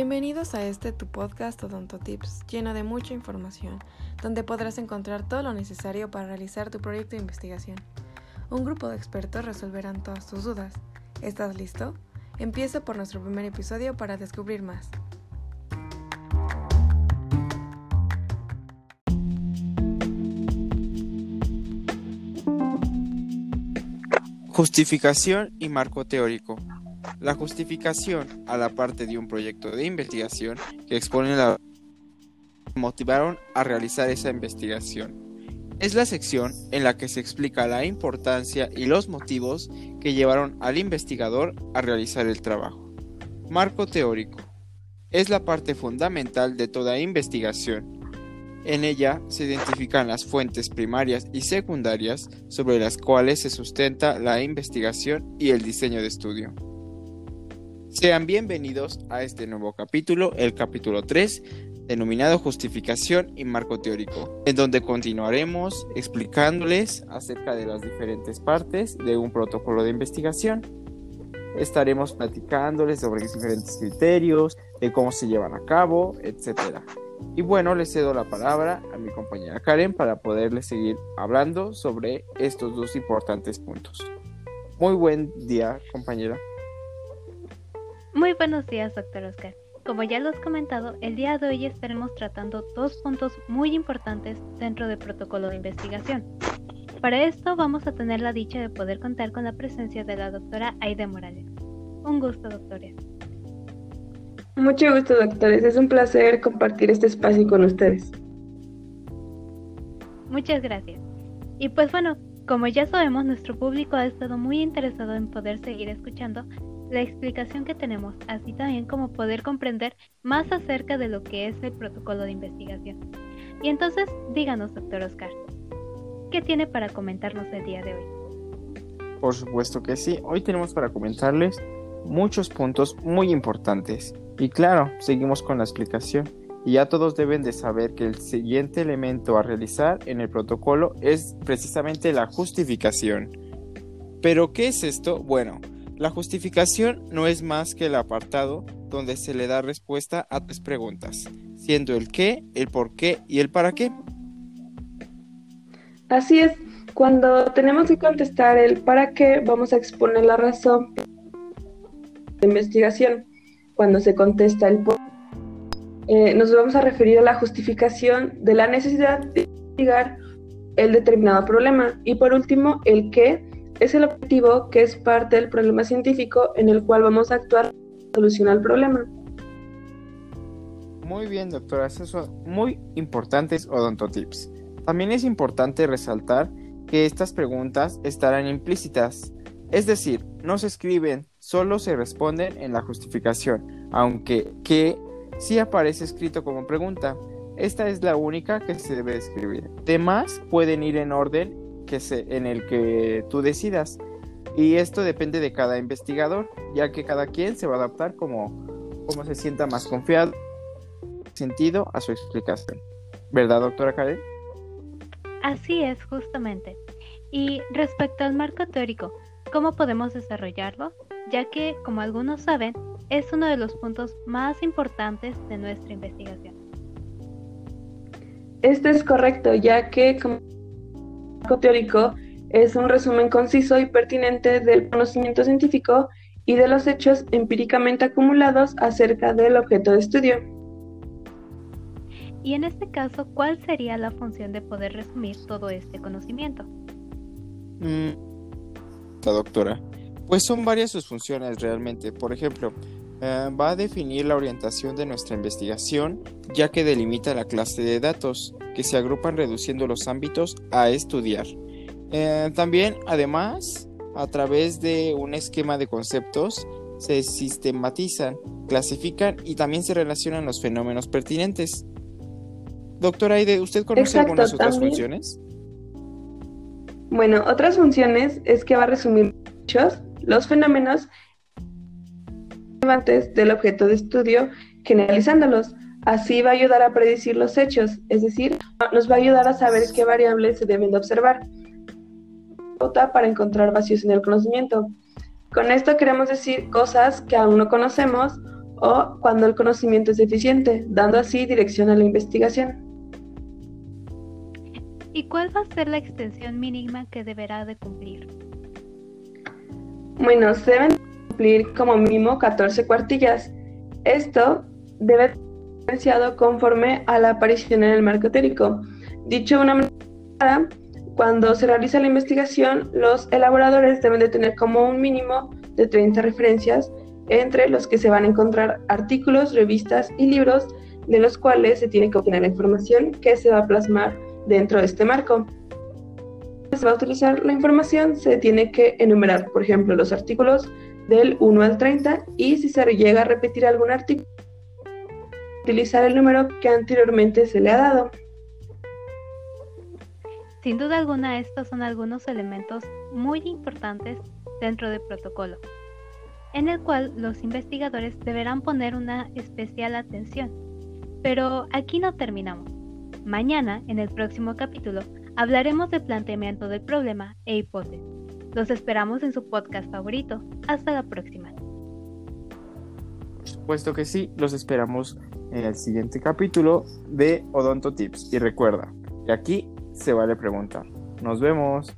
Bienvenidos a este tu podcast Odontotips, lleno de mucha información, donde podrás encontrar todo lo necesario para realizar tu proyecto de investigación. Un grupo de expertos resolverán todas tus dudas. ¿Estás listo? Empieza por nuestro primer episodio para descubrir más. Justificación y marco teórico. La justificación a la parte de un proyecto de investigación que expone la motivaron a realizar esa investigación. Es la sección en la que se explica la importancia y los motivos que llevaron al investigador a realizar el trabajo. Marco teórico. Es la parte fundamental de toda investigación en ella se identifican las fuentes primarias y secundarias sobre las cuales se sustenta la investigación y el diseño de estudio. Sean bienvenidos a este nuevo capítulo, el capítulo 3, denominado Justificación y Marco Teórico, en donde continuaremos explicándoles acerca de las diferentes partes de un protocolo de investigación. Estaremos platicándoles sobre diferentes criterios, de cómo se llevan a cabo, etc. Y bueno, le cedo la palabra a mi compañera Karen para poderle seguir hablando sobre estos dos importantes puntos. Muy buen día, compañera. Muy buenos días, doctor Oscar. Como ya lo has comentado, el día de hoy estaremos tratando dos puntos muy importantes dentro del protocolo de investigación. Para esto vamos a tener la dicha de poder contar con la presencia de la doctora Aide Morales. Un gusto, doctora. Mucho gusto, doctores. Es un placer compartir este espacio con ustedes. Muchas gracias. Y pues bueno, como ya sabemos, nuestro público ha estado muy interesado en poder seguir escuchando la explicación que tenemos, así también como poder comprender más acerca de lo que es el protocolo de investigación. Y entonces, díganos, doctor Oscar, ¿qué tiene para comentarnos el día de hoy? Por supuesto que sí. Hoy tenemos para comentarles muchos puntos muy importantes. Y claro, seguimos con la explicación. Y ya todos deben de saber que el siguiente elemento a realizar en el protocolo es precisamente la justificación. Pero, ¿qué es esto? Bueno, la justificación no es más que el apartado donde se le da respuesta a tres preguntas, siendo el qué, el por qué y el para qué. Así es, cuando tenemos que contestar el para qué, vamos a exponer la razón de investigación cuando se contesta el por eh, nos vamos a referir a la justificación de la necesidad de investigar el determinado problema. Y por último, el qué es el objetivo que es parte del problema científico en el cual vamos a actuar para solucionar el problema. Muy bien, doctora, esos son muy importantes odontotips. También es importante resaltar que estas preguntas estarán implícitas, es decir, no se escriben solo se responden en la justificación, aunque que sí aparece escrito como pregunta. Esta es la única que se debe escribir. Demás pueden ir en orden que se, en el que tú decidas. Y esto depende de cada investigador, ya que cada quien se va a adaptar como, como se sienta más confiado, sentido a su explicación. ¿Verdad, doctora Karen? Así es, justamente. Y respecto al marco teórico, ¿cómo podemos desarrollarlo? ya que, como algunos saben, es uno de los puntos más importantes de nuestra investigación. Esto es correcto, ya que como teórico es un resumen conciso y pertinente del conocimiento científico y de los hechos empíricamente acumulados acerca del objeto de estudio. Y en este caso, ¿cuál sería la función de poder resumir todo este conocimiento? Mm, la doctora. Pues son varias sus funciones realmente. Por ejemplo, eh, va a definir la orientación de nuestra investigación, ya que delimita la clase de datos, que se agrupan reduciendo los ámbitos a estudiar. Eh, también, además, a través de un esquema de conceptos, se sistematizan, clasifican y también se relacionan los fenómenos pertinentes. Doctora Aide, ¿usted conoce algunas otras funciones? Bueno, otras funciones es que va a resumir hechos, los fenómenos relevantes del objeto de estudio, generalizándolos. Así va a ayudar a predecir los hechos, es decir, nos va a ayudar a saber qué variables se deben de observar para encontrar vacíos en el conocimiento. Con esto queremos decir cosas que aún no conocemos o cuando el conocimiento es deficiente, dando así dirección a la investigación. ¿Y cuál va a ser la extensión mínima que deberá de cumplir? Bueno, se deben cumplir como mínimo 14 cuartillas. Esto debe conforme a la aparición en el marco teórico. Dicho de una manera, cuando se realiza la investigación, los elaboradores deben de tener como un mínimo de 30 referencias, entre los que se van a encontrar artículos, revistas y libros de los cuales se tiene que obtener la información que se va a plasmar dentro de este marco. Se va a utilizar la información, se tiene que enumerar, por ejemplo, los artículos del 1 al 30 y si se llega a repetir algún artículo, utilizar el número que anteriormente se le ha dado. Sin duda alguna, estos son algunos elementos muy importantes dentro del protocolo, en el cual los investigadores deberán poner una especial atención. Pero aquí no terminamos. Mañana, en el próximo capítulo, hablaremos del planteamiento del problema e hipótesis. Los esperamos en su podcast favorito. Hasta la próxima. Puesto que sí, los esperamos en el siguiente capítulo de Odonto Tips. Y recuerda, que aquí se vale preguntar. Nos vemos.